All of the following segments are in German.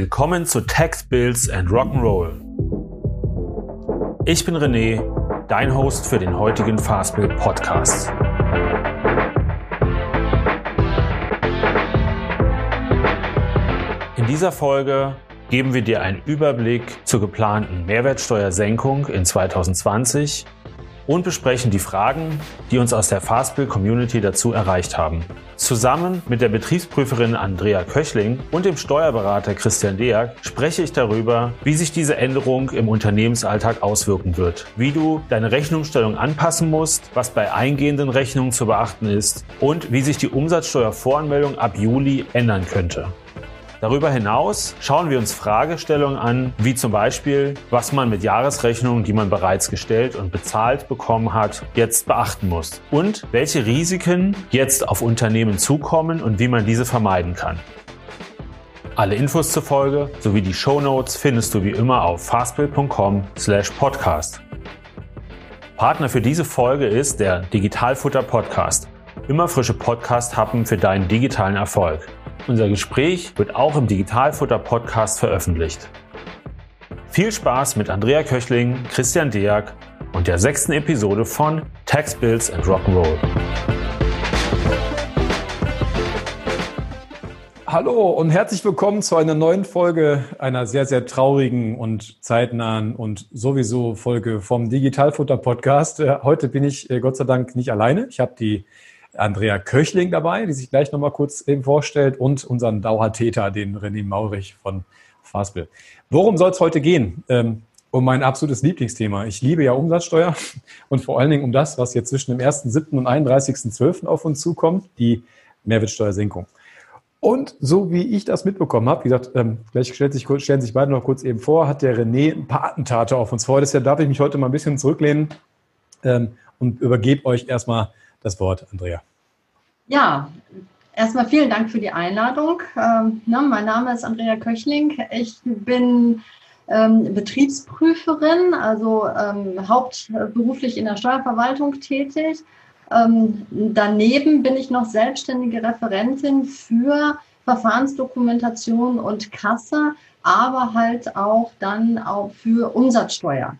Willkommen zu Tax Bills and Rock'n'Roll. Ich bin René, dein Host für den heutigen Fastbill Podcast. In dieser Folge geben wir dir einen Überblick zur geplanten Mehrwertsteuersenkung in 2020 und besprechen die Fragen, die uns aus der Fastbill Community dazu erreicht haben. Zusammen mit der Betriebsprüferin Andrea Köchling und dem Steuerberater Christian Deak spreche ich darüber, wie sich diese Änderung im Unternehmensalltag auswirken wird, wie du deine Rechnungsstellung anpassen musst, was bei eingehenden Rechnungen zu beachten ist und wie sich die Umsatzsteuervoranmeldung ab Juli ändern könnte. Darüber hinaus schauen wir uns Fragestellungen an, wie zum Beispiel, was man mit Jahresrechnungen, die man bereits gestellt und bezahlt bekommen hat, jetzt beachten muss und welche Risiken jetzt auf Unternehmen zukommen und wie man diese vermeiden kann. Alle Infos zur Folge sowie die Show Notes findest du wie immer auf fastbill.com/podcast. Partner für diese Folge ist der Digitalfutter Podcast. Immer frische Podcast-Happen für deinen digitalen Erfolg. Unser Gespräch wird auch im Digitalfutter Podcast veröffentlicht. Viel Spaß mit Andrea Köchling, Christian Deak und der sechsten Episode von Tax Bills and Rock'n'Roll. Hallo und herzlich willkommen zu einer neuen Folge einer sehr, sehr traurigen und zeitnahen und sowieso Folge vom Digitalfutter Podcast. Äh, heute bin ich äh, Gott sei Dank nicht alleine. Ich habe die Andrea Köchling dabei, die sich gleich nochmal kurz eben vorstellt und unseren Dauertäter, den René Maurich von Fastbill. Worum soll es heute gehen? Ähm, um mein absolutes Lieblingsthema. Ich liebe ja Umsatzsteuer und vor allen Dingen um das, was jetzt zwischen dem 1.7. und 31.12. auf uns zukommt, die Mehrwertsteuersenkung. Und so wie ich das mitbekommen habe, wie gesagt, ähm, gleich stellt sich, stellen sich beide noch kurz eben vor, hat der René ein paar Attentate auf uns vor. Deshalb darf ich mich heute mal ein bisschen zurücklehnen ähm, und übergebe euch erstmal das Wort, Andrea. Ja, erstmal vielen Dank für die Einladung. Ähm, na, mein Name ist Andrea Köchling. Ich bin ähm, Betriebsprüferin, also ähm, hauptberuflich in der Steuerverwaltung tätig. Ähm, daneben bin ich noch selbstständige Referentin für Verfahrensdokumentation und Kasse, aber halt auch dann auch für Umsatzsteuer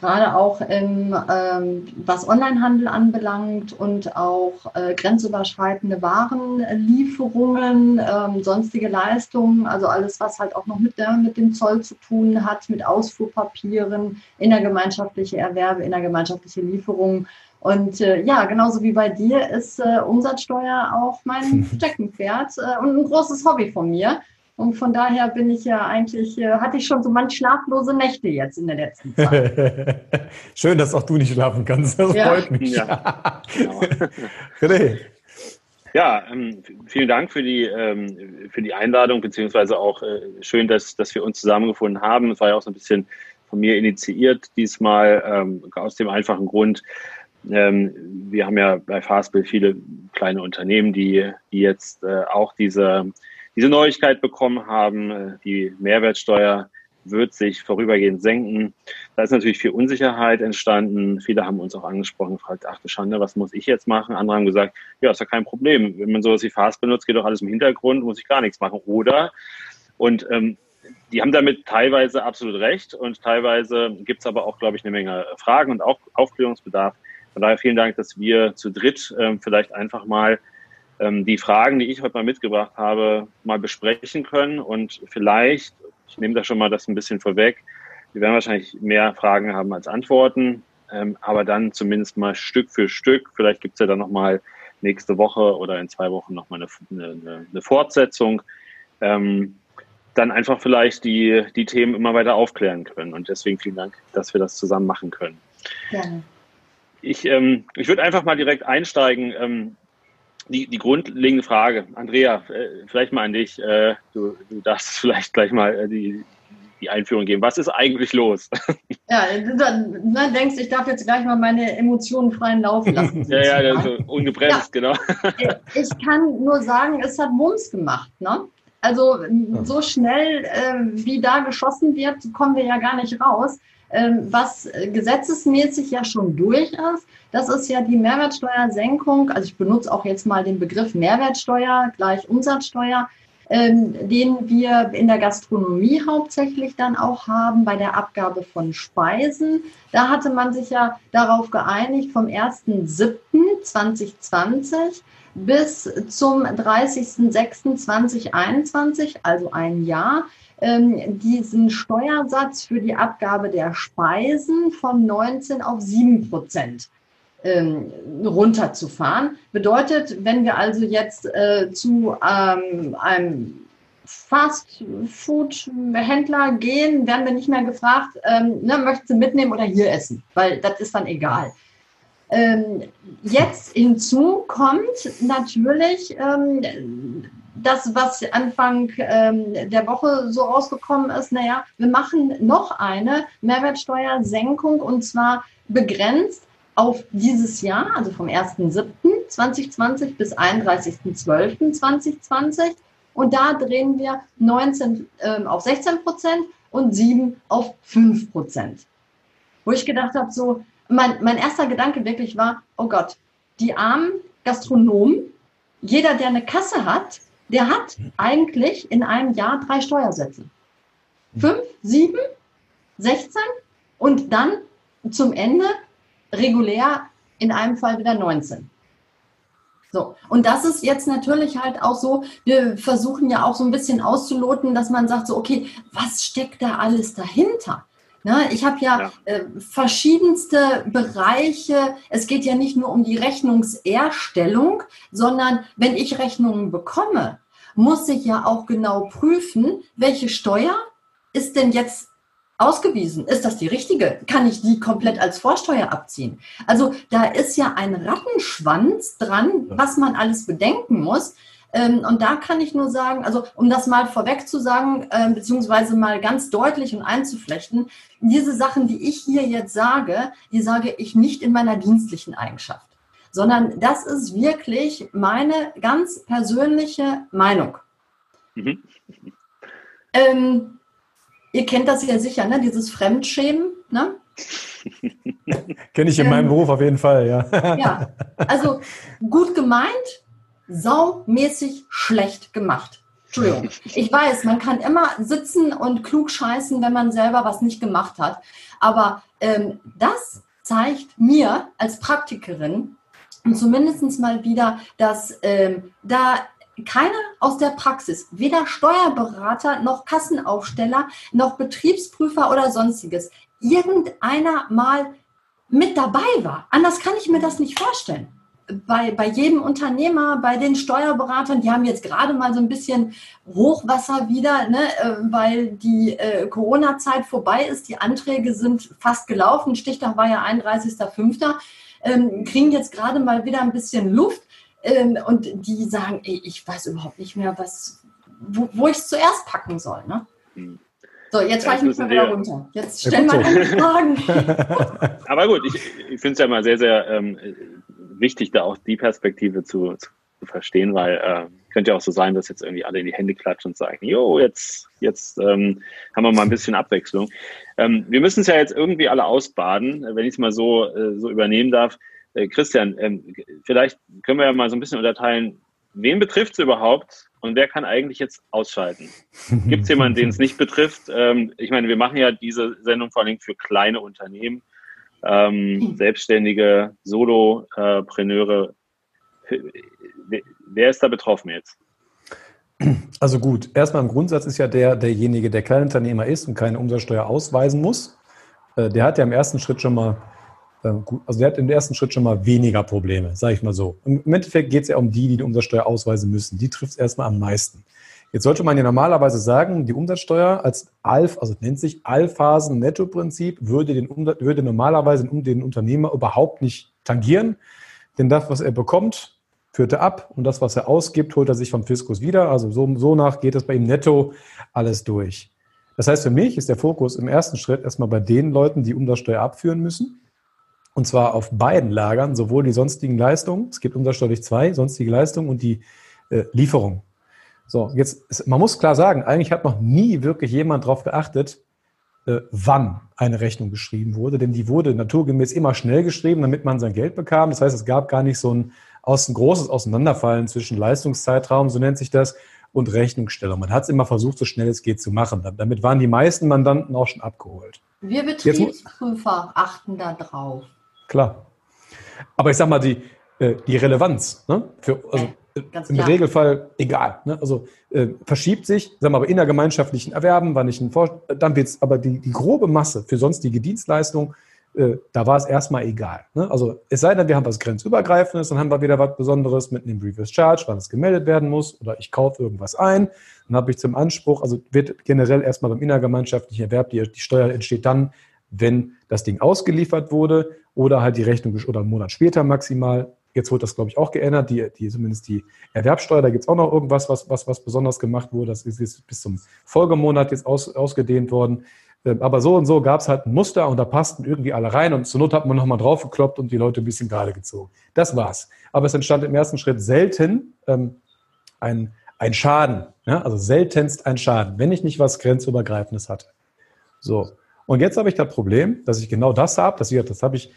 gerade auch im, ähm, was Onlinehandel anbelangt und auch äh, grenzüberschreitende Warenlieferungen, ähm, sonstige Leistungen, also alles, was halt auch noch mit, der, mit dem Zoll zu tun hat, mit Ausfuhrpapieren, innergemeinschaftliche Erwerbe, innergemeinschaftliche Lieferungen. Und äh, ja, genauso wie bei dir ist äh, Umsatzsteuer auch mein Steckenpferd äh, und ein großes Hobby von mir. Und von daher bin ich ja eigentlich, äh, hatte ich schon so manch schlaflose Nächte jetzt in der letzten Zeit. Schön, dass auch du nicht schlafen kannst. Das ja. freut mich. Ja, genau. ja ähm, vielen Dank für die, ähm, für die Einladung, beziehungsweise auch äh, schön, dass, dass wir uns zusammengefunden haben. Es war ja auch so ein bisschen von mir initiiert diesmal, ähm, aus dem einfachen Grund, ähm, wir haben ja bei Fastbill viele kleine Unternehmen, die, die jetzt äh, auch diese diese Neuigkeit bekommen haben. Äh, die Mehrwertsteuer wird sich vorübergehend senken. Da ist natürlich viel Unsicherheit entstanden. Viele haben uns auch angesprochen, gefragt, ach du Schande, was muss ich jetzt machen? Andere haben gesagt, ja, ist ja kein Problem. Wenn man sowas wie Fast benutzt, geht doch alles im Hintergrund, muss ich gar nichts machen. Oder, und ähm, die haben damit teilweise absolut recht und teilweise gibt es aber auch, glaube ich, eine Menge Fragen und auch Aufklärungsbedarf. Von daher vielen Dank, dass wir zu dritt ähm, vielleicht einfach mal ähm, die Fragen, die ich heute mal mitgebracht habe, mal besprechen können. Und vielleicht, ich nehme da schon mal das ein bisschen vorweg, wir werden wahrscheinlich mehr Fragen haben als Antworten, ähm, aber dann zumindest mal Stück für Stück. Vielleicht gibt es ja dann nochmal nächste Woche oder in zwei Wochen nochmal eine, eine, eine Fortsetzung. Ähm, dann einfach vielleicht die, die Themen immer weiter aufklären können. Und deswegen vielen Dank, dass wir das zusammen machen können. Gerne. Ich, ähm, ich würde einfach mal direkt einsteigen. Ähm, die, die grundlegende Frage, Andrea, äh, vielleicht mal an dich. Äh, du, du darfst vielleicht gleich mal äh, die, die Einführung geben. Was ist eigentlich los? Ja, du dann, dann denkst, ich darf jetzt gleich mal meine Emotionen freien Lauf lassen. ja, ja, also ungebremst, ja. genau. ich kann nur sagen, es hat Mums gemacht. Ne? Also so schnell, äh, wie da geschossen wird, kommen wir ja gar nicht raus. Ähm, was gesetzesmäßig ja schon durch ist, das ist ja die Mehrwertsteuersenkung. Also ich benutze auch jetzt mal den Begriff Mehrwertsteuer gleich Umsatzsteuer. ähm, den wir in der Gastronomie hauptsächlich dann auch haben bei der Abgabe von Speisen. Da hatte man sich ja darauf geeinigt, vom 1.7.2020 bis zum 30.06.2021, also ein Jahr, ähm, diesen Steuersatz für die Abgabe der Speisen von 19 auf 7 Prozent ähm, runterzufahren. Bedeutet, wenn wir also jetzt äh, zu ähm, einem Fast-Food-Händler gehen, werden wir nicht mehr gefragt, ähm, ne, möchtest du mitnehmen oder hier essen, weil das ist dann egal. Ähm, jetzt hinzu kommt natürlich ähm, das, was Anfang ähm, der Woche so rausgekommen ist, naja, wir machen noch eine Mehrwertsteuersenkung und zwar begrenzt auf dieses Jahr, also vom 1.7.2020 bis 31.12.2020. Und da drehen wir 19 ähm, auf 16 Prozent und 7 auf 5 Prozent. Wo ich gedacht habe, so, mein, mein erster Gedanke wirklich war, oh Gott, die armen Gastronomen, jeder, der eine Kasse hat, der hat eigentlich in einem Jahr drei Steuersätze. Fünf, sieben, 16 und dann zum Ende regulär in einem Fall wieder 19. So, und das ist jetzt natürlich halt auch so, wir versuchen ja auch so ein bisschen auszuloten, dass man sagt, so, okay, was steckt da alles dahinter? Ne, ich habe ja, ja. Äh, verschiedenste Bereiche. Es geht ja nicht nur um die Rechnungserstellung, sondern wenn ich Rechnungen bekomme, muss ich ja auch genau prüfen, welche Steuer ist denn jetzt ausgewiesen. Ist das die richtige? Kann ich die komplett als Vorsteuer abziehen? Also da ist ja ein Rattenschwanz dran, was man alles bedenken muss. Ähm, und da kann ich nur sagen, also um das mal vorweg zu sagen, äh, beziehungsweise mal ganz deutlich und einzuflechten, diese Sachen, die ich hier jetzt sage, die sage ich nicht in meiner dienstlichen Eigenschaft, sondern das ist wirklich meine ganz persönliche Meinung. Mhm. Ähm, ihr kennt das ja sicher, ne? dieses Fremdschämen. Ne? Kenne ich in ähm, meinem Beruf auf jeden Fall, ja. ja, also gut gemeint, saumäßig schlecht gemacht. Entschuldigung. Ich weiß, man kann immer sitzen und klug scheißen, wenn man selber was nicht gemacht hat. Aber ähm, das zeigt mir als Praktikerin zumindest mal wieder, dass ähm, da keiner aus der Praxis, weder Steuerberater noch Kassenaufsteller noch Betriebsprüfer oder sonstiges, irgendeiner mal mit dabei war. Anders kann ich mir das nicht vorstellen bei, bei jedem Unternehmer, bei den Steuerberatern, die haben jetzt gerade mal so ein bisschen Hochwasser wieder, ne, äh, weil die äh, Corona-Zeit vorbei ist. Die Anträge sind fast gelaufen. Stichtag war ja 31.05. Ähm, kriegen jetzt gerade mal wieder ein bisschen Luft. Ähm, und die sagen, ey, ich weiß überhaupt nicht mehr, was, wo, wo ich es zuerst packen soll. Ne? Hm. So, jetzt fahre ich nicht mehr wieder runter. Jetzt stellen wir ja, Fragen. Aber gut, ich, ich finde es ja mal sehr, sehr ähm, wichtig, da auch die Perspektive zu, zu verstehen, weil äh, könnte ja auch so sein, dass jetzt irgendwie alle in die Hände klatschen und sagen, jo, jetzt, jetzt ähm, haben wir mal ein bisschen Abwechslung. Ähm, wir müssen es ja jetzt irgendwie alle ausbaden, wenn ich es mal so, äh, so übernehmen darf. Äh, Christian, ähm, vielleicht können wir ja mal so ein bisschen unterteilen, wen betrifft es überhaupt und wer kann eigentlich jetzt ausschalten? Gibt es jemanden, den es nicht betrifft? Ähm, ich meine, wir machen ja diese Sendung vor allem für kleine Unternehmen ähm, hm. Selbstständige, Solopreneure. Wer ist da betroffen jetzt? Also gut, erstmal im Grundsatz ist ja der, derjenige, der Kleinunternehmer ist und keine Umsatzsteuer ausweisen muss, äh, der hat ja im ersten Schritt schon mal, äh, also der hat im ersten Schritt schon mal weniger Probleme, sage ich mal so. Im Endeffekt geht es ja um die, die die Umsatzsteuer ausweisen müssen. Die trifft es erstmal am meisten. Jetzt sollte man ja normalerweise sagen, die Umsatzsteuer als Alf, also nennt sich Allphasen-Netto-Prinzip, würde, den, würde normalerweise den Unternehmer überhaupt nicht tangieren. Denn das, was er bekommt, führt er ab und das, was er ausgibt, holt er sich vom Fiskus wieder. Also so, so nach geht es bei ihm netto alles durch. Das heißt, für mich ist der Fokus im ersten Schritt erstmal bei den Leuten, die Umsatzsteuer abführen müssen. Und zwar auf beiden Lagern, sowohl die sonstigen Leistungen, es gibt umsatzsteuerlich zwei, sonstige Leistungen und die äh, Lieferung. So, jetzt, man muss klar sagen, eigentlich hat noch nie wirklich jemand darauf geachtet, äh, wann eine Rechnung geschrieben wurde, denn die wurde naturgemäß immer schnell geschrieben, damit man sein Geld bekam. Das heißt, es gab gar nicht so ein, aus, ein großes Auseinanderfallen zwischen Leistungszeitraum, so nennt sich das, und Rechnungsstellung. Man hat es immer versucht, so schnell es geht zu machen. Damit waren die meisten Mandanten auch schon abgeholt. Wir Betriebsprüfer achten da drauf. Klar. Aber ich sag mal, die, äh, die Relevanz, ne? Für, also, Ganz im klar. Regelfall egal. Ne? Also äh, verschiebt sich, sagen wir aber innergemeinschaftlichen Erwerben war nicht ein Vor dann wird es aber die, die grobe Masse für sonstige Dienstleistungen, äh, da war es erstmal egal. Ne? Also es sei denn, wir haben was Grenzübergreifendes, dann haben wir wieder was Besonderes mit einem Reverse Charge, weil es gemeldet werden muss oder ich kaufe irgendwas ein, dann habe ich zum Anspruch, also wird generell erstmal beim innergemeinschaftlichen Erwerb, die, die Steuer entsteht dann, wenn das Ding ausgeliefert wurde oder halt die Rechnung oder einen Monat später maximal. Jetzt wurde das, glaube ich, auch geändert, die, die, zumindest die Erwerbsteuer, da gibt es auch noch irgendwas, was, was, was besonders gemacht wurde. Das ist jetzt bis zum Folgemonat jetzt aus, ausgedehnt worden. Ähm, aber so und so gab es halt ein Muster und da passten irgendwie alle rein und zur Not hat man nochmal draufgekloppt und die Leute ein bisschen gerade gezogen. Das war's. Aber es entstand im ersten Schritt selten ähm, ein, ein Schaden. Ja? Also seltenst ein Schaden, wenn ich nicht was Grenzübergreifendes hatte. So. Und jetzt habe ich das Problem, dass ich genau das habe. Das, das habe ich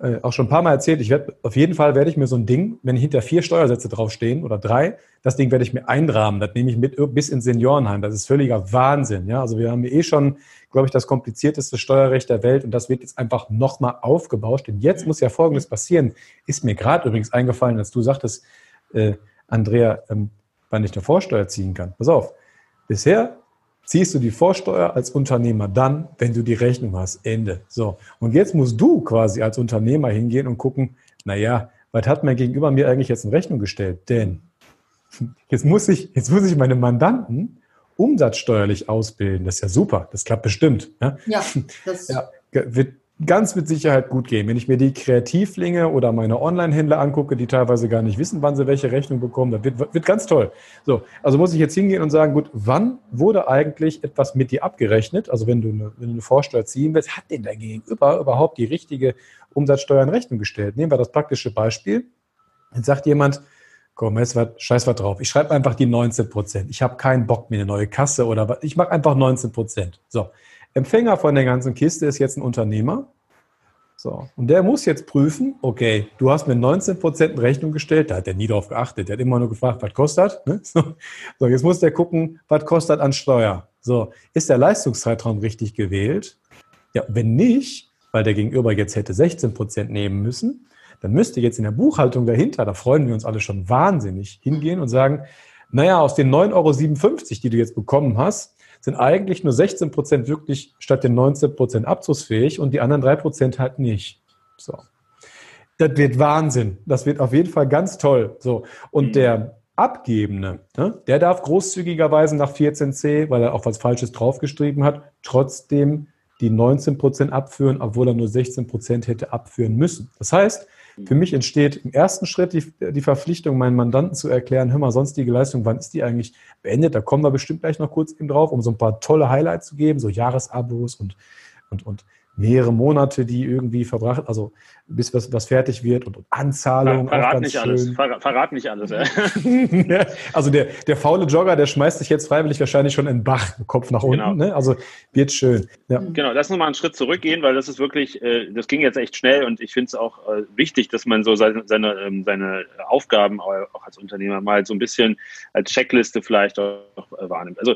äh, auch schon ein paar Mal erzählt. Ich werde auf jeden Fall werde ich mir so ein Ding, wenn hinter vier Steuersätze draufstehen oder drei, das Ding werde ich mir einrahmen. Das nehme ich mit bis ins Seniorenheim. Das ist völliger Wahnsinn. Ja, also wir haben eh schon, glaube ich, das komplizierteste Steuerrecht der Welt und das wird jetzt einfach nochmal aufgebauscht. Denn jetzt muss ja Folgendes passieren. Ist mir gerade übrigens eingefallen, als du sagtest, äh, Andrea, ähm, wann ich eine Vorsteuer ziehen kann. Pass auf. Bisher ziehst du die Vorsteuer als Unternehmer dann, wenn du die Rechnung hast. Ende. So. Und jetzt musst du quasi als Unternehmer hingehen und gucken, naja, was hat mir gegenüber mir eigentlich jetzt in Rechnung gestellt? Denn jetzt muss ich, jetzt muss ich meine Mandanten umsatzsteuerlich ausbilden. Das ist ja super. Das klappt bestimmt. Ja, ja das ja, wird ganz mit Sicherheit gut gehen. Wenn ich mir die Kreativlinge oder meine Online-Händler angucke, die teilweise gar nicht wissen, wann sie welche Rechnung bekommen, das wird, wird ganz toll. So, also muss ich jetzt hingehen und sagen, gut, wann wurde eigentlich etwas mit dir abgerechnet? Also wenn du eine, wenn du eine Vorsteuer ziehen willst, hat denn dein Gegenüber überhaupt die richtige Umsatzsteuer in Rechnung gestellt? Nehmen wir das praktische Beispiel. Jetzt sagt jemand, komm, jetzt was, scheiß was drauf. Ich schreibe einfach die 19 Prozent. Ich habe keinen Bock mir eine neue Kasse oder was. Ich mache einfach 19 Prozent. So. Empfänger von der ganzen Kiste ist jetzt ein Unternehmer. So, und der muss jetzt prüfen, okay, du hast mir 19% in Rechnung gestellt, da hat er nie drauf geachtet, der hat immer nur gefragt, was kostet. Ne? So, so, jetzt muss der gucken, was kostet an Steuer. So, ist der Leistungszeitraum richtig gewählt? Ja, wenn nicht, weil der Gegenüber jetzt hätte 16% nehmen müssen, dann müsste jetzt in der Buchhaltung dahinter, da freuen wir uns alle schon wahnsinnig, hingehen und sagen, naja, aus den 9,57 Euro, die du jetzt bekommen hast, sind eigentlich nur 16 Prozent wirklich statt den 19 Prozent abzugsfähig und die anderen drei Prozent halt nicht. So. Das wird Wahnsinn. Das wird auf jeden Fall ganz toll. So. Und mhm. der Abgebende, ne, der darf großzügigerweise nach 14c, weil er auch was Falsches draufgeschrieben hat, trotzdem die 19 Prozent abführen, obwohl er nur 16 Prozent hätte abführen müssen. Das heißt, für mich entsteht im ersten Schritt die, die Verpflichtung, meinen Mandanten zu erklären, hör mal, sonstige Leistung, wann ist die eigentlich beendet? Da kommen wir bestimmt gleich noch kurz eben drauf, um so ein paar tolle Highlights zu geben, so Jahresabos und, und, und mehrere Monate, die irgendwie verbracht, also bis was, was fertig wird und, und Anzahlung. Ver, verrat nicht schön. alles. Ver, verrat nicht alles. Ja. also der, der faule Jogger, der schmeißt sich jetzt freiwillig wahrscheinlich schon in den Bach, Kopf nach unten. Genau. Ne? Also wird schön. Ja. Genau, lass uns mal einen Schritt zurückgehen, weil das ist wirklich, äh, das ging jetzt echt schnell und ich finde es auch äh, wichtig, dass man so seine, seine, ähm, seine Aufgaben auch als Unternehmer mal so ein bisschen als Checkliste vielleicht auch äh, wahrnimmt. Also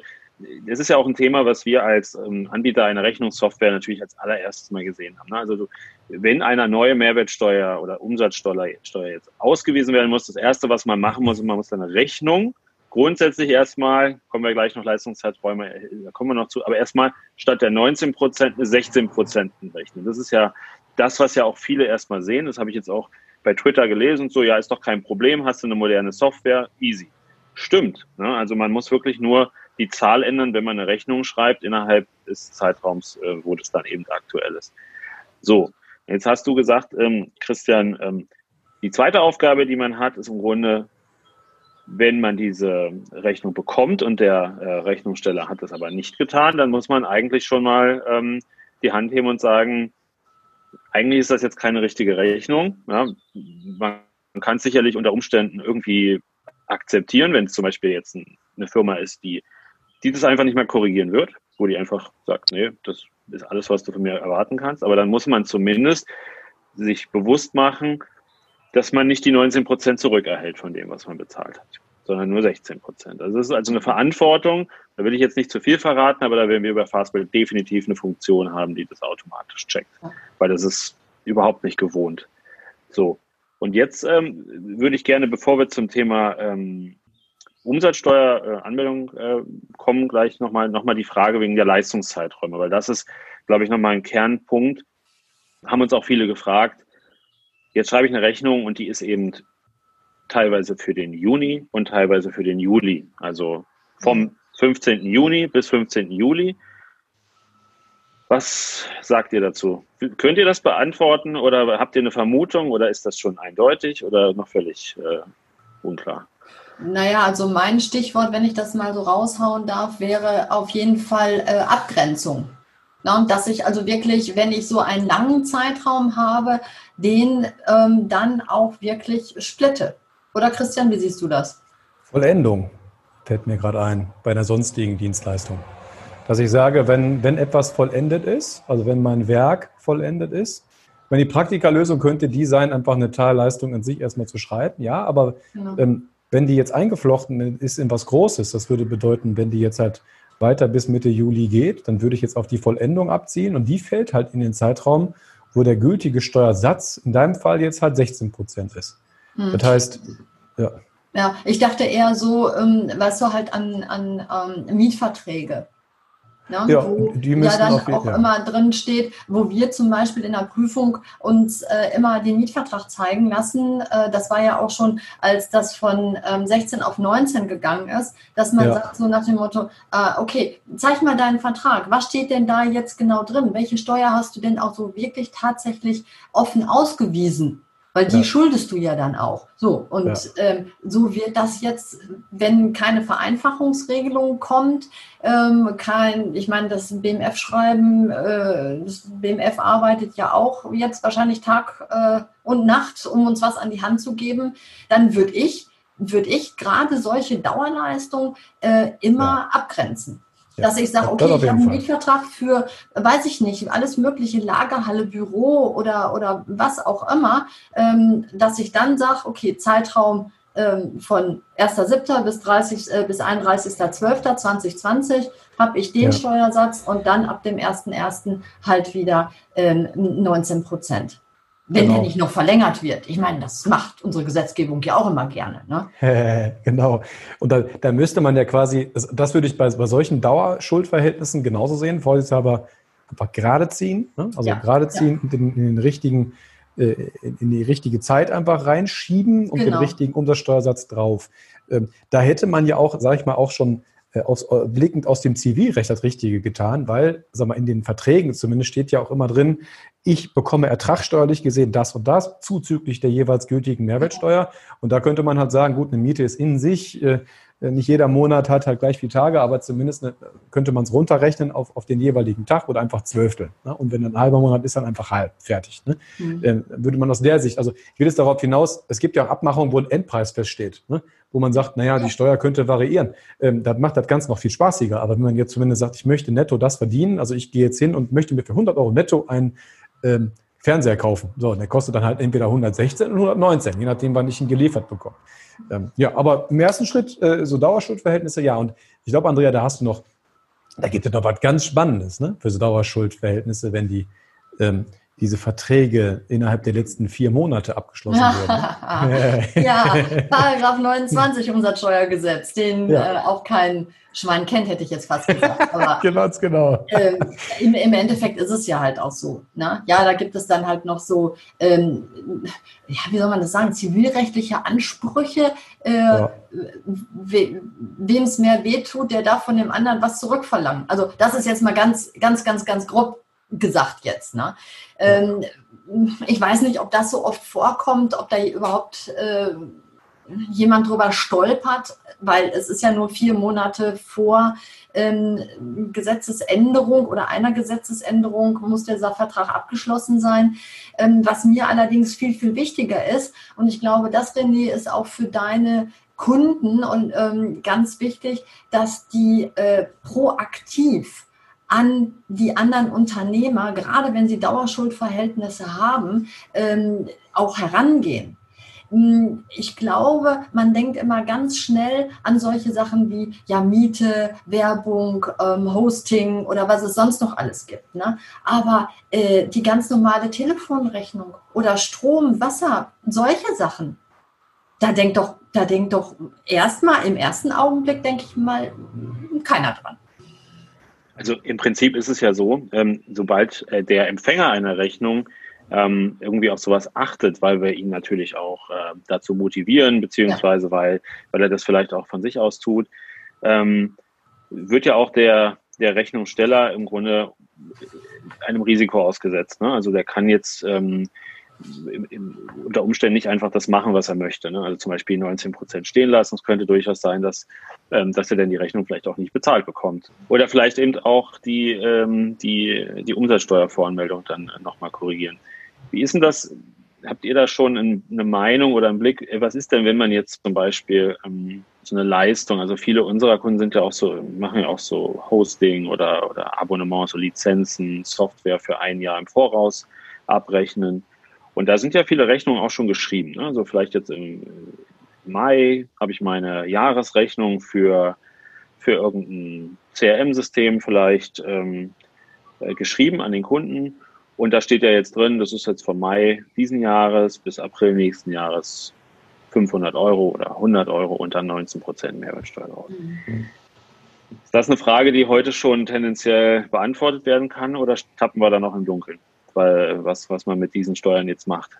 das ist ja auch ein Thema, was wir als ähm, Anbieter einer Rechnungssoftware natürlich als allererstes mal gesehen haben. Ne? Also du, wenn eine neue Mehrwertsteuer oder Umsatzsteuer Steuer jetzt ausgewiesen werden muss, das Erste, was man machen muss, man muss eine Rechnung grundsätzlich erstmal, kommen wir gleich noch Leistungszeiträume, da kommen wir noch zu, aber erstmal statt der 19 Prozent eine 16 Prozent rechnen. Das ist ja das, was ja auch viele erstmal sehen. Das habe ich jetzt auch bei Twitter gelesen. So, ja, ist doch kein Problem, hast du eine moderne Software, easy. Stimmt. Ne? Also man muss wirklich nur die Zahl ändern, wenn man eine Rechnung schreibt innerhalb des Zeitraums, äh, wo das dann eben aktuell ist. So, jetzt hast du gesagt, ähm, Christian, ähm, die zweite Aufgabe, die man hat, ist im Grunde, wenn man diese Rechnung bekommt und der äh, Rechnungssteller hat das aber nicht getan, dann muss man eigentlich schon mal ähm, die Hand heben und sagen, eigentlich ist das jetzt keine richtige Rechnung. Ja, man kann es sicherlich unter Umständen irgendwie akzeptieren, wenn es zum Beispiel jetzt ein, eine Firma ist, die die das einfach nicht mehr korrigieren wird, wo die einfach sagt, nee, das ist alles, was du von mir erwarten kannst. Aber dann muss man zumindest sich bewusst machen, dass man nicht die 19 Prozent zurückerhält von dem, was man bezahlt hat. sondern nur 16 Prozent. Also das ist also eine Verantwortung. Da will ich jetzt nicht zu viel verraten, aber da werden wir bei Fastbill definitiv eine Funktion haben, die das automatisch checkt, weil das ist überhaupt nicht gewohnt. So. Und jetzt ähm, würde ich gerne, bevor wir zum Thema ähm, Umsatzsteueranmeldung äh, äh, kommen, gleich nochmal noch mal die Frage wegen der Leistungszeiträume, weil das ist, glaube ich, nochmal ein Kernpunkt. Haben uns auch viele gefragt. Jetzt schreibe ich eine Rechnung und die ist eben teilweise für den Juni und teilweise für den Juli. Also vom 15. Juni bis 15. Juli. Was sagt ihr dazu? Könnt ihr das beantworten oder habt ihr eine Vermutung oder ist das schon eindeutig oder noch völlig äh, unklar? Naja, also mein Stichwort, wenn ich das mal so raushauen darf, wäre auf jeden Fall äh, Abgrenzung. Na, dass ich also wirklich, wenn ich so einen langen Zeitraum habe, den ähm, dann auch wirklich splitte. Oder Christian, wie siehst du das? Vollendung fällt mir gerade ein bei einer sonstigen Dienstleistung. Dass ich sage, wenn, wenn etwas vollendet ist, also wenn mein Werk vollendet ist, wenn die Praktikerlösung könnte die sein, einfach eine Teilleistung an sich erstmal zu schreiben, ja, aber genau. ähm, wenn die jetzt eingeflochten ist in was Großes, das würde bedeuten, wenn die jetzt halt weiter bis Mitte Juli geht, dann würde ich jetzt auf die Vollendung abziehen und die fällt halt in den Zeitraum, wo der gültige Steuersatz in deinem Fall jetzt halt 16 Prozent ist. Hm. Das heißt, ja. Ja, ich dachte eher so, ähm, weißt du, halt an, an ähm, Mietverträge. Ne, ja, wo die ja dann auch, auch ja. immer drin steht, wo wir zum Beispiel in der Prüfung uns äh, immer den Mietvertrag zeigen lassen. Äh, das war ja auch schon, als das von ähm, 16 auf 19 gegangen ist, dass man ja. sagt so nach dem Motto, äh, okay, zeig mal deinen Vertrag. Was steht denn da jetzt genau drin? Welche Steuer hast du denn auch so wirklich tatsächlich offen ausgewiesen? Weil die ja. schuldest du ja dann auch. So, und ja. ähm, so wird das jetzt, wenn keine Vereinfachungsregelung kommt, ähm, kein, ich meine, das BMF-Schreiben, äh, das BMF arbeitet ja auch jetzt wahrscheinlich Tag äh, und Nacht, um uns was an die Hand zu geben, dann würde ich, würde ich gerade solche Dauerleistungen äh, immer ja. abgrenzen. Dass ich sage, okay, ich habe einen Mietvertrag für, weiß ich nicht, alles mögliche, Lagerhalle, Büro oder, oder was auch immer, ähm, dass ich dann sage, okay, Zeitraum ähm, von 1.7. bis, 30, äh, bis 31.12.2020 habe ich den ja. Steuersatz und dann ab dem 1.1. halt wieder ähm, 19 Prozent. Wenn genau. der nicht noch verlängert wird. Ich meine, das macht unsere Gesetzgebung ja auch immer gerne. Ne? genau. Und da, da müsste man ja quasi, das würde ich bei, bei solchen Dauerschuldverhältnissen genauso sehen, vorsichtshalber einfach gerade ziehen. Ne? Also ja. gerade ziehen ja. in, in, den richtigen, äh, in die richtige Zeit einfach reinschieben und genau. den richtigen Umsatzsteuersatz drauf. Ähm, da hätte man ja auch, sage ich mal, auch schon aus, äh, blickend aus dem Zivilrecht das Richtige getan, weil, sag mal, in den Verträgen zumindest steht ja auch immer drin, ich bekomme ertragssteuerlich gesehen das und das zuzüglich der jeweils gültigen Mehrwertsteuer. Und da könnte man halt sagen, gut, eine Miete ist in sich, äh, nicht jeder Monat hat halt gleich viele Tage, aber zumindest könnte man es runterrechnen auf, auf den jeweiligen Tag oder einfach Zwölftel. Ne? Und wenn ein halber Monat ist, dann einfach halb fertig. Ne? Mhm. Ähm, würde man aus der Sicht, also ich will es darauf hinaus, es gibt ja auch Abmachungen, wo ein Endpreis feststeht, ne? Wo man sagt, naja, die Steuer könnte variieren. Ähm, das macht das Ganze noch viel spaßiger. Aber wenn man jetzt zumindest sagt, ich möchte netto das verdienen, also ich gehe jetzt hin und möchte mir für 100 Euro netto ein ähm, Fernseher kaufen. So, der kostet dann halt entweder 116 oder 119, je nachdem, wann ich ihn geliefert bekomme. Ähm, ja, aber im ersten Schritt äh, so Dauerschuldverhältnisse, ja. Und ich glaube, Andrea, da hast du noch, da gibt es noch was ganz Spannendes ne, für so Dauerschuldverhältnisse, wenn die ähm, diese Verträge innerhalb der letzten vier Monate abgeschlossen wurden. ja, Paragraph 29 Umsatzsteuergesetz, den ja. äh, auch kein Schwein kennt, hätte ich jetzt fast gesagt. Aber genau, genau. Äh, im, im, Endeffekt ist es ja halt auch so. Ne? Ja, da gibt es dann halt noch so, ähm, ja, wie soll man das sagen, zivilrechtliche Ansprüche. Äh, ja. we, Wem es mehr wehtut, der darf von dem anderen was zurückverlangen. Also das ist jetzt mal ganz, ganz, ganz, ganz grob gesagt jetzt. Ne? Ähm, ich weiß nicht, ob das so oft vorkommt, ob da überhaupt äh, jemand drüber stolpert, weil es ist ja nur vier Monate vor ähm, Gesetzesänderung oder einer Gesetzesänderung muss dieser Vertrag abgeschlossen sein. Ähm, was mir allerdings viel, viel wichtiger ist, und ich glaube, das, René, ist auch für deine Kunden und ähm, ganz wichtig, dass die äh, proaktiv an die anderen Unternehmer, gerade wenn sie Dauerschuldverhältnisse haben, ähm, auch herangehen hm, ich glaube, man denkt immer ganz schnell an solche Sachen wie ja Miete, Werbung, ähm, Hosting oder was es sonst noch alles gibt. Ne? Aber äh, die ganz normale Telefonrechnung oder Strom, Wasser, solche Sachen, da denkt doch, da denkt doch erstmal im ersten Augenblick, denke ich mal, keiner dran. Also im Prinzip ist es ja so, ähm, sobald äh, der Empfänger einer Rechnung ähm, irgendwie auf sowas achtet, weil wir ihn natürlich auch äh, dazu motivieren, beziehungsweise weil, weil er das vielleicht auch von sich aus tut, ähm, wird ja auch der, der Rechnungssteller im Grunde einem Risiko ausgesetzt. Ne? Also der kann jetzt ähm, im, im, unter Umständen nicht einfach das machen, was er möchte. Ne? Also zum Beispiel 19 Prozent stehen lassen. Es könnte durchaus sein, dass, ähm, dass er dann die Rechnung vielleicht auch nicht bezahlt bekommt. Oder vielleicht eben auch die, ähm, die, die Umsatzsteuervoranmeldung dann nochmal korrigieren. Wie ist denn das? Habt ihr da schon eine Meinung oder einen Blick? Was ist denn, wenn man jetzt zum Beispiel ähm, so eine Leistung, also viele unserer Kunden sind ja auch so, machen ja auch so Hosting oder, oder Abonnements, so Lizenzen, Software für ein Jahr im Voraus abrechnen. Und da sind ja viele Rechnungen auch schon geschrieben. Ne? Also vielleicht jetzt im Mai habe ich meine Jahresrechnung für, für irgendein CRM-System vielleicht ähm, äh, geschrieben an den Kunden. Und da steht ja jetzt drin, das ist jetzt von Mai diesen Jahres bis April nächsten Jahres 500 Euro oder 100 Euro und dann 19 Prozent Mehrwertsteuer drauf. Mhm. Ist das eine Frage, die heute schon tendenziell beantwortet werden kann oder tappen wir da noch im Dunkeln? Weil was, was man mit diesen Steuern jetzt macht.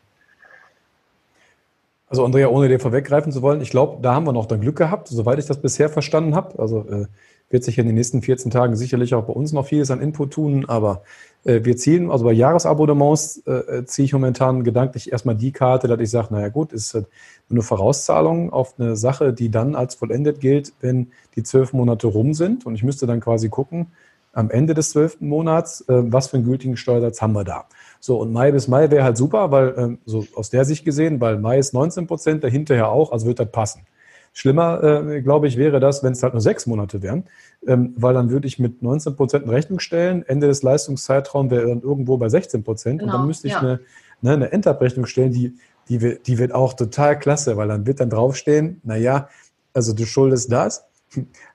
Also Andrea, ohne dir vorweggreifen zu wollen, ich glaube, da haben wir noch dann Glück gehabt, soweit ich das bisher verstanden habe. Also äh, wird sich in den nächsten 14 Tagen sicherlich auch bei uns noch vieles an Input tun, aber äh, wir ziehen, also bei Jahresabonnements äh, ziehe ich momentan gedanklich erstmal die Karte, dass ich sage, naja gut, ist halt eine Vorauszahlung auf eine Sache, die dann als vollendet gilt, wenn die zwölf Monate rum sind und ich müsste dann quasi gucken, am Ende des zwölften Monats, äh, was für einen gültigen Steuersatz haben wir da. So, und Mai bis Mai wäre halt super, weil, ähm, so aus der Sicht gesehen, weil Mai ist 19 Prozent, dahinterher auch, also wird das passen. Schlimmer, äh, glaube ich, wäre das, wenn es halt nur sechs Monate wären, ähm, weil dann würde ich mit 19 Prozent in Rechnung stellen, Ende des Leistungszeitraums wäre dann irgendwo bei 16 Prozent genau, und dann genau, müsste ich ja. eine, ne, eine Endabrechnung stellen, die, die, wird, die wird auch total klasse, weil dann wird dann draufstehen, naja, also du schuldest das,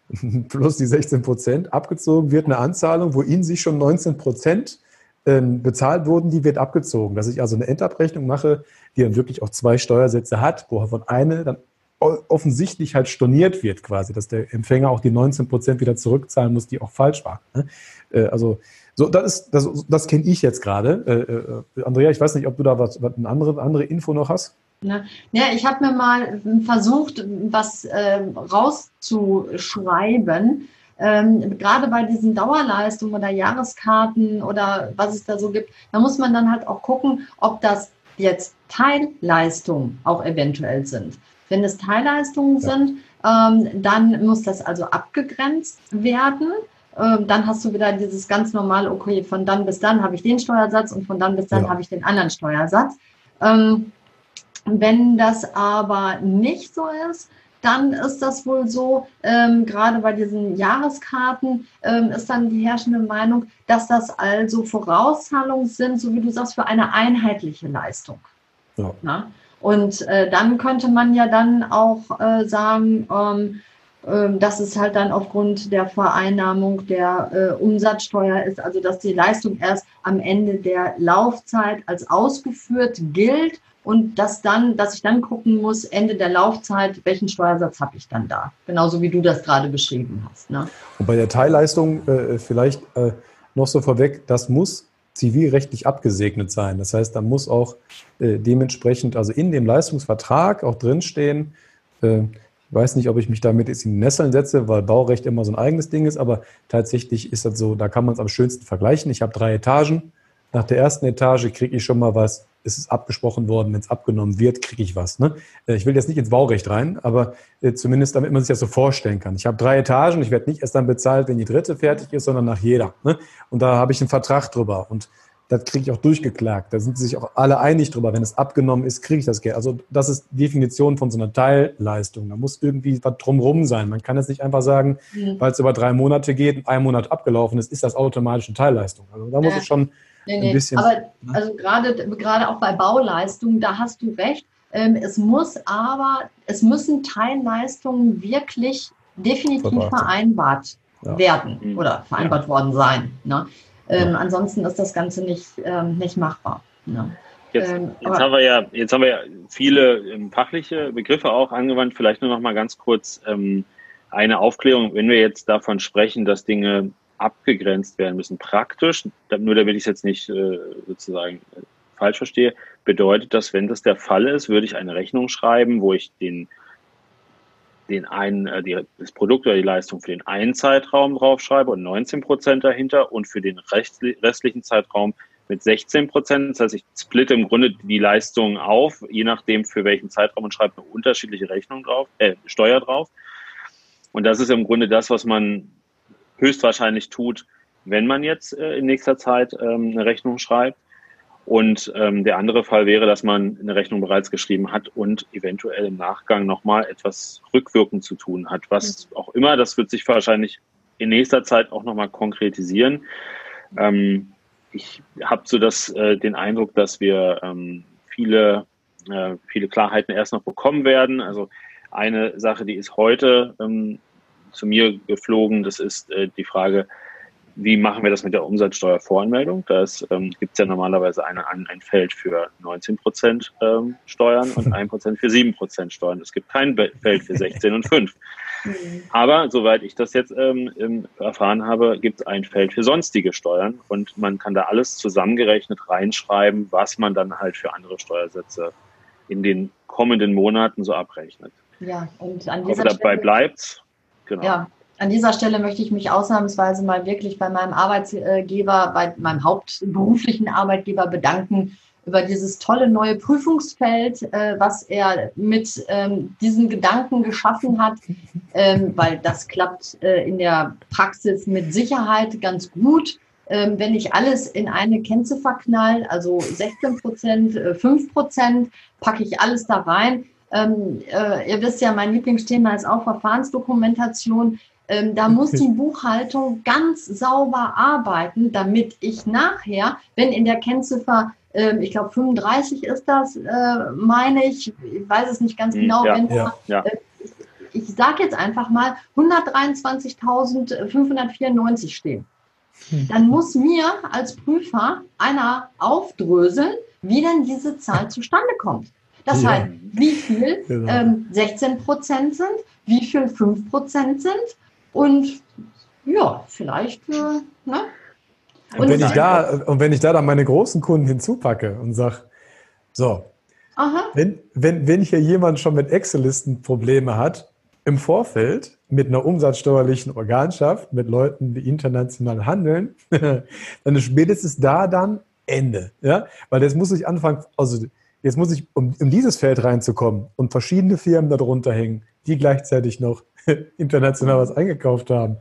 plus die 16 Prozent, abgezogen wird eine Anzahlung, wo in sich schon 19 Prozent ähm, bezahlt wurden, die wird abgezogen. Dass ich also eine Endabrechnung mache, die dann wirklich auch zwei Steuersätze hat, wo von eine dann offensichtlich halt storniert wird quasi, dass der Empfänger auch die 19 Prozent wieder zurückzahlen muss, die auch falsch war. Ne? Äh, also so, das ist, das, das kenne ich jetzt gerade. Äh, äh, Andrea, ich weiß nicht, ob du da was, was eine andere, andere Info noch hast. Ne? Ja, ich habe mir mal versucht, was äh, rauszuschreiben. Ähm, gerade bei diesen Dauerleistungen oder Jahreskarten oder was es da so gibt, da muss man dann halt auch gucken, ob das jetzt Teilleistungen auch eventuell sind. Wenn es Teilleistungen ja. sind, ähm, dann muss das also abgegrenzt werden. Ähm, dann hast du wieder dieses ganz normale, okay, von dann bis dann habe ich den Steuersatz und von dann bis dann ja. habe ich den anderen Steuersatz. Ähm, wenn das aber nicht so ist, dann ist das wohl so, ähm, gerade bei diesen Jahreskarten ähm, ist dann die herrschende Meinung, dass das also Vorauszahlungen sind, so wie du sagst, für eine einheitliche Leistung. Ja. Und äh, dann könnte man ja dann auch äh, sagen, ähm, äh, dass es halt dann aufgrund der Vereinnahmung der äh, Umsatzsteuer ist, also dass die Leistung erst am Ende der Laufzeit als ausgeführt gilt und dass dann, dass ich dann gucken muss, Ende der Laufzeit, welchen Steuersatz habe ich dann da? Genauso wie du das gerade beschrieben hast. Ne? Und bei der Teilleistung äh, vielleicht äh, noch so vorweg, das muss zivilrechtlich abgesegnet sein. Das heißt, da muss auch äh, dementsprechend, also in dem Leistungsvertrag auch drinstehen, äh, ich weiß nicht, ob ich mich damit jetzt in die Nesseln setze, weil Baurecht immer so ein eigenes Ding ist, aber tatsächlich ist das so, da kann man es am schönsten vergleichen. Ich habe drei Etagen. Nach der ersten Etage kriege ich schon mal was ist es abgesprochen worden, wenn es abgenommen wird, kriege ich was. Ne? Äh, ich will jetzt nicht ins Baurecht rein, aber äh, zumindest damit man sich das so vorstellen kann. Ich habe drei Etagen, ich werde nicht erst dann bezahlt, wenn die dritte fertig ist, sondern nach jeder. Ne? Und da habe ich einen Vertrag drüber und das kriege ich auch durchgeklagt. Da sind sich auch alle einig drüber. Wenn es abgenommen ist, kriege ich das Geld. Also das ist Definition von so einer Teilleistung. Da muss irgendwie was drumrum sein. Man kann jetzt nicht einfach sagen, mhm. weil es über drei Monate geht, ein Monat abgelaufen ist, ist das automatisch eine Teilleistung. Also da muss ja. es schon Nee, nee. Bisschen, Aber ne? also gerade, gerade auch bei Bauleistungen, da hast du recht. Ähm, es muss aber, es müssen Teilleistungen wirklich definitiv Verbracht. vereinbart ja. werden mhm. oder vereinbart ja. worden sein. Ne? Ähm, ja. Ansonsten ist das Ganze nicht, ähm, nicht machbar. Ne? Jetzt, ähm, jetzt, haben wir ja, jetzt haben wir ja viele ähm, fachliche Begriffe auch angewandt. Vielleicht nur noch mal ganz kurz ähm, eine Aufklärung. Wenn wir jetzt davon sprechen, dass Dinge abgegrenzt werden müssen, praktisch, nur damit ich es jetzt nicht äh, sozusagen äh, falsch verstehe, bedeutet das, wenn das der Fall ist, würde ich eine Rechnung schreiben, wo ich den den einen, äh, die, das Produkt oder die Leistung für den einen Zeitraum draufschreibe und 19 Prozent dahinter und für den restlichen Zeitraum mit 16 Prozent. Das heißt, ich splitte im Grunde die Leistung auf, je nachdem für welchen Zeitraum und schreibe eine unterschiedliche Rechnung drauf, äh, Steuer drauf. Und das ist im Grunde das, was man höchstwahrscheinlich tut, wenn man jetzt äh, in nächster Zeit ähm, eine Rechnung schreibt. Und ähm, der andere Fall wäre, dass man eine Rechnung bereits geschrieben hat und eventuell im Nachgang nochmal etwas rückwirkend zu tun hat. Was auch immer, das wird sich wahrscheinlich in nächster Zeit auch nochmal konkretisieren. Ähm, ich habe so das, äh, den Eindruck, dass wir viele, äh, viele Klarheiten erst noch bekommen werden. Also eine Sache, die ist heute ähm, zu mir geflogen, das ist äh, die Frage, wie machen wir das mit der Umsatzsteuervoranmeldung? Da ähm, gibt es ja normalerweise eine, ein Feld für 19 Prozent ähm, Steuern und ein Prozent für 7 Prozent Steuern. Es gibt kein Feld für 16 und 5. Mhm. Aber soweit ich das jetzt ähm, erfahren habe, gibt es ein Feld für sonstige Steuern und man kann da alles zusammengerechnet reinschreiben, was man dann halt für andere Steuersätze in den kommenden Monaten so abrechnet. Ja, und an dieser Hoffe, dabei bleibt. Genau. Ja, an dieser Stelle möchte ich mich ausnahmsweise mal wirklich bei meinem Arbeitgeber, bei meinem hauptberuflichen Arbeitgeber bedanken über dieses tolle neue Prüfungsfeld, äh, was er mit ähm, diesen Gedanken geschaffen hat, ähm, weil das klappt äh, in der Praxis mit Sicherheit ganz gut. Ähm, wenn ich alles in eine Kennziffer knall, also 16 Prozent, äh, 5 Prozent, packe ich alles da rein. Ähm, äh, ihr wisst ja, mein Lieblingsthema ist auch Verfahrensdokumentation. Ähm, da muss die Buchhaltung ganz sauber arbeiten, damit ich nachher, wenn in der Kennziffer, äh, ich glaube 35 ist das, äh, meine ich, ich weiß es nicht ganz hm, genau, ja, wenn ja, ja. Äh, ich, ich sage jetzt einfach mal 123.594 stehen. Hm. Dann muss mir als Prüfer einer aufdröseln, wie denn diese Zahl zustande kommt. Das ja. heißt, wie viel genau. ähm, 16 Prozent sind, wie viel 5 Prozent sind und ja, vielleicht, äh, ne? Und, wenn ich da, und wenn ich da dann meine großen Kunden hinzupacke und sage, so, Wenn, wenn, wenn hier jemand schon mit Excel-Listen Probleme hat, im Vorfeld mit einer umsatzsteuerlichen Organschaft, mit Leuten, die international handeln, dann ist spätestens da dann Ende. Ja? Weil jetzt muss ich anfangen, also jetzt muss ich, um in dieses Feld reinzukommen und verschiedene Firmen darunter hängen, die gleichzeitig noch international was eingekauft haben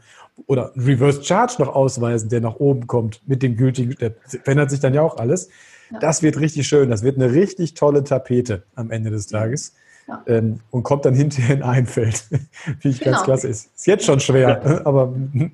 oder Reverse Charge noch ausweisen, der nach oben kommt mit dem gültigen, der verändert sich dann ja auch alles. Ja. Das wird richtig schön. Das wird eine richtig tolle Tapete am Ende des Tages. Ja. Ähm, und kommt dann hinterher in ein Feld. Wie ich genau. ganz klasse ist. Ist jetzt schon schwer, aber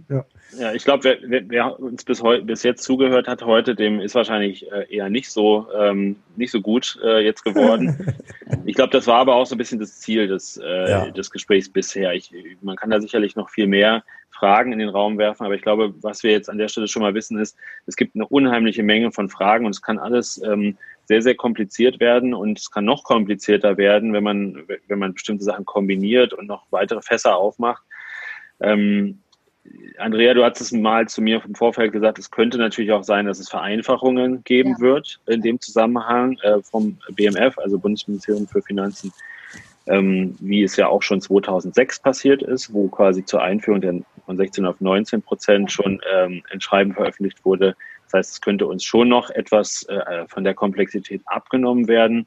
ja. Ja, ich glaube, wer, wer, uns bis, heu, bis jetzt zugehört hat heute, dem ist wahrscheinlich äh, eher nicht so, ähm, nicht so gut äh, jetzt geworden. ich glaube, das war aber auch so ein bisschen das Ziel des, äh, ja. des Gesprächs bisher. Ich, man kann da sicherlich noch viel mehr Fragen in den Raum werfen, aber ich glaube, was wir jetzt an der Stelle schon mal wissen, ist, es gibt eine unheimliche Menge von Fragen und es kann alles ähm, sehr, sehr kompliziert werden und es kann noch komplizierter werden, wenn man, wenn man bestimmte Sachen kombiniert und noch weitere Fässer aufmacht. Ähm, Andrea, du hast es mal zu mir im Vorfeld gesagt, es könnte natürlich auch sein, dass es Vereinfachungen geben ja. wird in dem Zusammenhang äh, vom BMF, also Bundesministerium für Finanzen, ähm, wie es ja auch schon 2006 passiert ist, wo quasi zur Einführung der, von 16 auf 19 Prozent schon ähm, ein Schreiben veröffentlicht wurde. Das heißt, es könnte uns schon noch etwas äh, von der Komplexität abgenommen werden.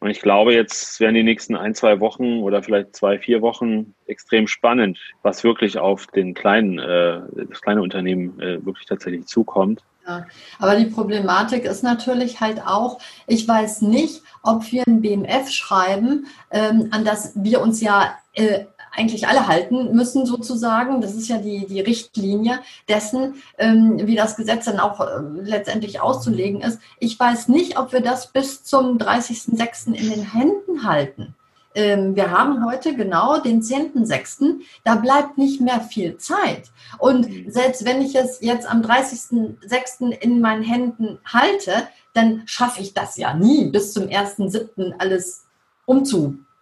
Und ich glaube, jetzt werden die nächsten ein, zwei Wochen oder vielleicht zwei, vier Wochen extrem spannend, was wirklich auf den kleinen, äh, das kleine Unternehmen äh, wirklich tatsächlich zukommt. Ja, aber die Problematik ist natürlich halt auch, ich weiß nicht, ob wir ein BMF schreiben, ähm, an das wir uns ja äh, eigentlich alle halten müssen sozusagen. Das ist ja die, die Richtlinie dessen, ähm, wie das Gesetz dann auch äh, letztendlich auszulegen ist. Ich weiß nicht, ob wir das bis zum 30.06. in den Händen halten. Ähm, wir haben heute genau den 10.06. Da bleibt nicht mehr viel Zeit. Und selbst wenn ich es jetzt am 30.06. in meinen Händen halte, dann schaffe ich das ja nie bis zum 1.07. alles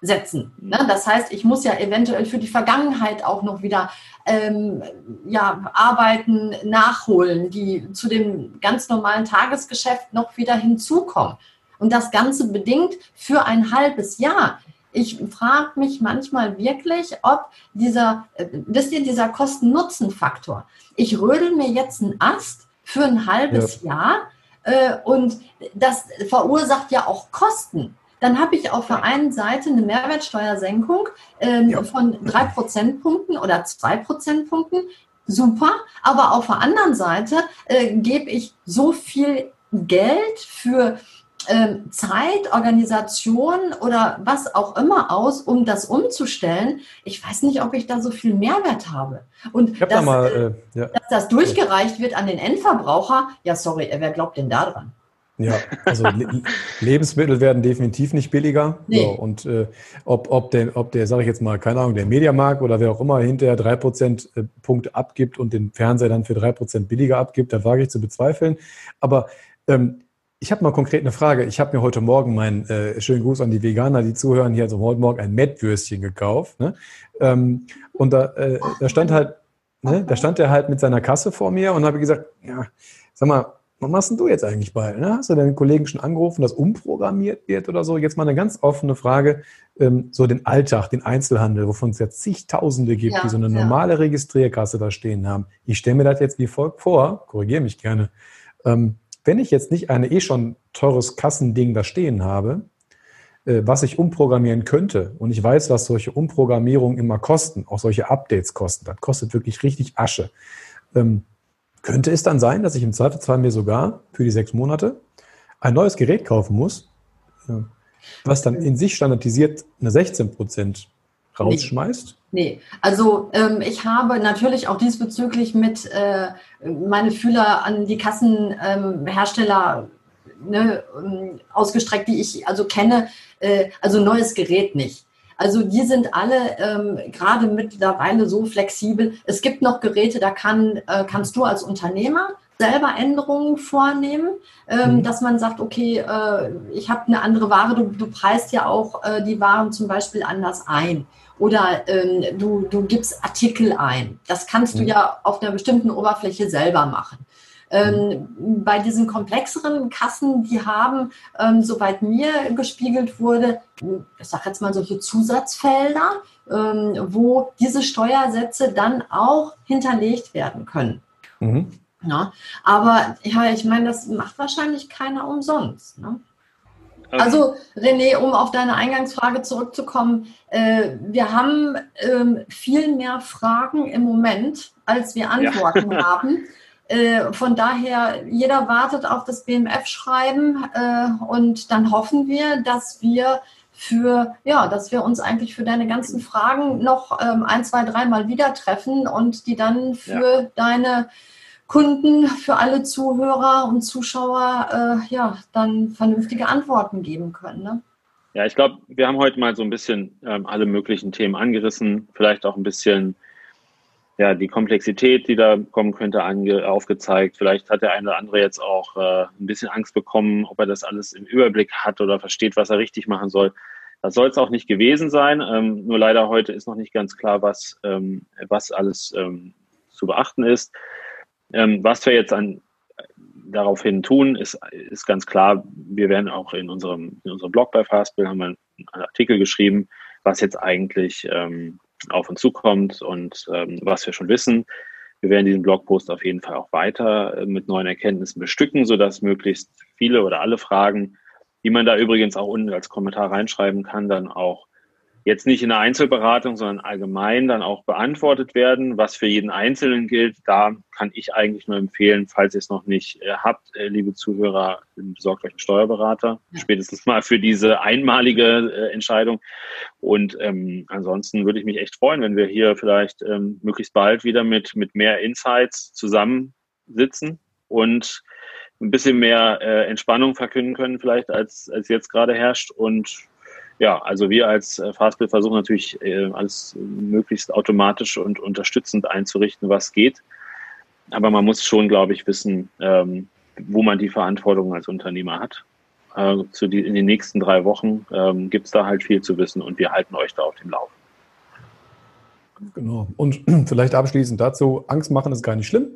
umzusetzen. Ne? Das heißt, ich muss ja eventuell für die Vergangenheit auch noch wieder ähm, ja, Arbeiten nachholen, die zu dem ganz normalen Tagesgeschäft noch wieder hinzukommen. Und das Ganze bedingt für ein halbes Jahr. Ich frage mich manchmal wirklich, ob dieser, äh, wisst ihr, dieser Kosten-Nutzen-Faktor. Ich rödel mir jetzt einen Ast für ein halbes ja. Jahr äh, und das verursacht ja auch Kosten. Dann habe ich auf der einen Seite eine Mehrwertsteuersenkung ähm, ja. von drei Prozentpunkten oder zwei Prozentpunkten. Super. Aber auf der anderen Seite äh, gebe ich so viel Geld für ähm, Zeit, Organisation oder was auch immer aus, um das umzustellen. Ich weiß nicht, ob ich da so viel Mehrwert habe. Und dass, da mal, äh, ja. dass das durchgereicht wird an den Endverbraucher, ja, sorry, wer glaubt denn da dran? Ja, also Le Lebensmittel werden definitiv nicht billiger. Nee. So, und äh, ob, ob der, ob der, sage ich jetzt mal, keine Ahnung, der Mediamarkt oder wer auch immer hinterher drei Prozent äh, Punkte abgibt und den Fernseher dann für drei Prozent billiger abgibt, da wage ich zu bezweifeln. Aber ähm, ich habe mal konkret eine Frage. Ich habe mir heute Morgen meinen äh, schönen Gruß an die Veganer, die zuhören, hier also heute Morgen ein Mettwürstchen gekauft. Ne? Ähm, und da, äh, da stand halt, ne, da stand er halt mit seiner Kasse vor mir und habe gesagt, ja, sag mal, was machst denn du jetzt eigentlich bei? Ne? Hast du deinen Kollegen schon angerufen, dass umprogrammiert wird oder so? Jetzt mal eine ganz offene Frage, ähm, so den Alltag, den Einzelhandel, wovon es ja zigtausende gibt, ja, die so eine normale ja. Registrierkasse da stehen haben. Ich stelle mir das jetzt wie folgt vor, korrigiere mich gerne. Ähm, wenn ich jetzt nicht ein eh schon teures Kassending da stehen habe, äh, was ich umprogrammieren könnte, und ich weiß, was solche Umprogrammierungen immer kosten, auch solche Updates kosten, das kostet wirklich richtig Asche. Ähm, könnte es dann sein, dass ich im Zweifelsfall mir sogar für die sechs Monate ein neues Gerät kaufen muss, was dann in sich standardisiert eine 16 Prozent rausschmeißt? Nee, also ähm, ich habe natürlich auch diesbezüglich mit äh, meine Fühler an die Kassenhersteller ähm, ne, ähm, ausgestreckt, die ich also kenne, äh, also neues Gerät nicht. Also die sind alle ähm, gerade mittlerweile so flexibel. Es gibt noch Geräte, da kann, äh, kannst du als Unternehmer selber Änderungen vornehmen, ähm, mhm. dass man sagt, okay, äh, ich habe eine andere Ware, du, du preist ja auch äh, die Waren zum Beispiel anders ein oder ähm, du, du gibst Artikel ein. Das kannst du mhm. ja auf einer bestimmten Oberfläche selber machen. Ähm, bei diesen komplexeren Kassen, die haben, ähm, soweit mir gespiegelt wurde, ich sage jetzt mal solche Zusatzfelder, ähm, wo diese Steuersätze dann auch hinterlegt werden können. Mhm. Ja, aber ja, ich meine, das macht wahrscheinlich keiner umsonst. Ne? Also René, um auf deine Eingangsfrage zurückzukommen, äh, wir haben ähm, viel mehr Fragen im Moment, als wir Antworten ja. haben. Äh, von daher, jeder wartet auf das BMF-Schreiben äh, und dann hoffen wir, dass wir für, ja, dass wir uns eigentlich für deine ganzen Fragen noch ähm, ein, zwei, dreimal wieder treffen und die dann für ja. deine Kunden, für alle Zuhörer und Zuschauer äh, ja dann vernünftige Antworten geben können. Ne? Ja, ich glaube, wir haben heute mal so ein bisschen ähm, alle möglichen Themen angerissen, vielleicht auch ein bisschen ja, die Komplexität, die da kommen könnte, ange aufgezeigt. Vielleicht hat der eine oder andere jetzt auch äh, ein bisschen Angst bekommen, ob er das alles im Überblick hat oder versteht, was er richtig machen soll. Das soll es auch nicht gewesen sein. Ähm, nur leider heute ist noch nicht ganz klar, was, ähm, was alles ähm, zu beachten ist. Ähm, was wir jetzt an, daraufhin tun, ist, ist ganz klar, wir werden auch in unserem, in unserem Blog bei Fastbill haben wir einen Artikel geschrieben, was jetzt eigentlich ähm, auf uns zukommt und ähm, was wir schon wissen. Wir werden diesen Blogpost auf jeden Fall auch weiter äh, mit neuen Erkenntnissen bestücken, sodass möglichst viele oder alle Fragen, die man da übrigens auch unten als Kommentar reinschreiben kann, dann auch jetzt nicht in der Einzelberatung, sondern allgemein dann auch beantwortet werden. Was für jeden Einzelnen gilt, da kann ich eigentlich nur empfehlen, falls ihr es noch nicht äh, habt, äh, liebe Zuhörer, besorgt euch einen Steuerberater, ja. spätestens mal für diese einmalige äh, Entscheidung. Und ähm, ansonsten würde ich mich echt freuen, wenn wir hier vielleicht ähm, möglichst bald wieder mit, mit mehr Insights zusammensitzen und ein bisschen mehr äh, Entspannung verkünden können, vielleicht als, als jetzt gerade herrscht. Und ja, also wir als äh, Fastbill versuchen natürlich äh, alles möglichst automatisch und unterstützend einzurichten, was geht. Aber man muss schon, glaube ich, wissen, ähm, wo man die Verantwortung als Unternehmer hat. Die, in den nächsten drei Wochen ähm, gibt es da halt viel zu wissen und wir halten euch da auf dem Lauf. Genau. Und vielleicht abschließend dazu, Angst machen ist gar nicht schlimm.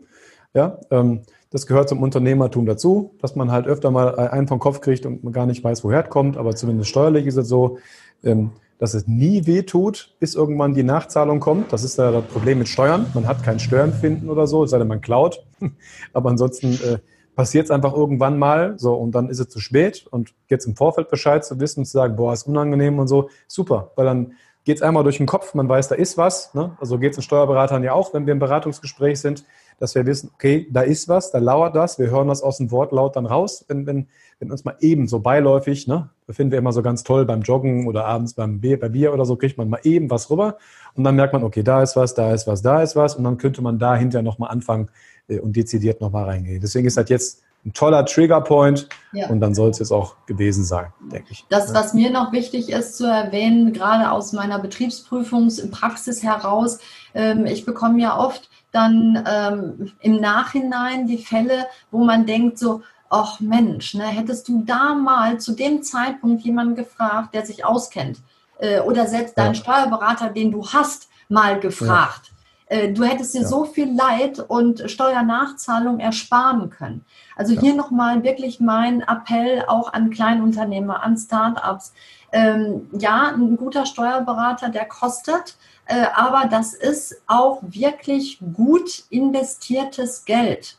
Ja, ähm, das gehört zum Unternehmertum dazu, dass man halt öfter mal einen vom Kopf kriegt und man gar nicht weiß, woher es kommt. Aber zumindest steuerlich ist es so, ähm, dass es nie weh tut, bis irgendwann die Nachzahlung kommt. Das ist ja das Problem mit Steuern. Man hat kein Steuernfinden oder so, es sei denn, man klaut. Aber ansonsten äh, passiert es einfach irgendwann mal so und dann ist es zu spät. Und jetzt im Vorfeld Bescheid zu wissen und zu sagen, boah, ist unangenehm und so, super, weil dann geht es einmal durch den Kopf, man weiß, da ist was. Ne? Also geht es den Steuerberatern ja auch, wenn wir im Beratungsgespräch sind dass wir wissen, okay, da ist was, da lauert das, wir hören das aus dem Wortlaut dann raus, wenn, wenn, wenn uns mal eben so beiläufig, ne, finden wir immer so ganz toll beim Joggen oder abends beim Bier, bei Bier oder so, kriegt man mal eben was rüber und dann merkt man, okay, da ist was, da ist was, da ist was und dann könnte man da hinterher nochmal anfangen äh, und dezidiert nochmal reingehen. Deswegen ist das jetzt ein toller Triggerpoint ja. und dann soll es jetzt auch gewesen sein, denke ich. Das, was mir noch wichtig ist zu erwähnen, gerade aus meiner Betriebsprüfungspraxis heraus, ähm, ich bekomme ja oft dann ähm, im Nachhinein die Fälle, wo man denkt so, ach Mensch, ne, hättest du da mal zu dem Zeitpunkt jemanden gefragt, der sich auskennt äh, oder selbst deinen ja. Steuerberater, den du hast, mal gefragt. Ja. Äh, du hättest dir ja. so viel Leid und Steuernachzahlung ersparen können. Also hier nochmal wirklich mein Appell auch an Kleinunternehmer, an Startups. Ähm, ja, ein guter Steuerberater, der kostet, äh, aber das ist auch wirklich gut investiertes Geld.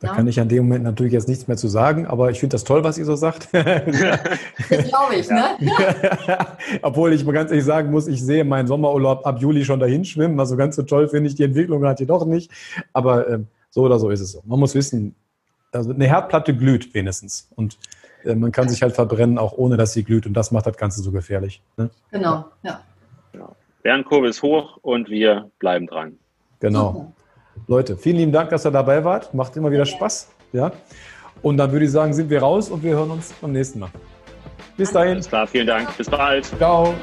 Da ja. kann ich an dem Moment natürlich jetzt nichts mehr zu sagen, aber ich finde das toll, was ihr so sagt. das glaube ich, ne? Obwohl ich mal ganz ehrlich sagen muss, ich sehe meinen Sommerurlaub ab Juli schon dahin schwimmen. Also ganz so toll finde ich die Entwicklung gerade doch nicht. Aber äh, so oder so ist es so. Man muss wissen, also eine Herdplatte glüht wenigstens. Und man kann sich halt verbrennen, auch ohne dass sie glüht. Und das macht das Ganze so gefährlich. Ne? Genau, ja. Ja. Lernkurve ist hoch und wir bleiben dran. Genau. Super. Leute, vielen lieben Dank, dass ihr dabei wart. Macht immer wieder Spaß. Ja. Und dann würde ich sagen, sind wir raus und wir hören uns beim nächsten Mal. Bis dahin. Alles klar, vielen Dank. Bis bald. Ciao.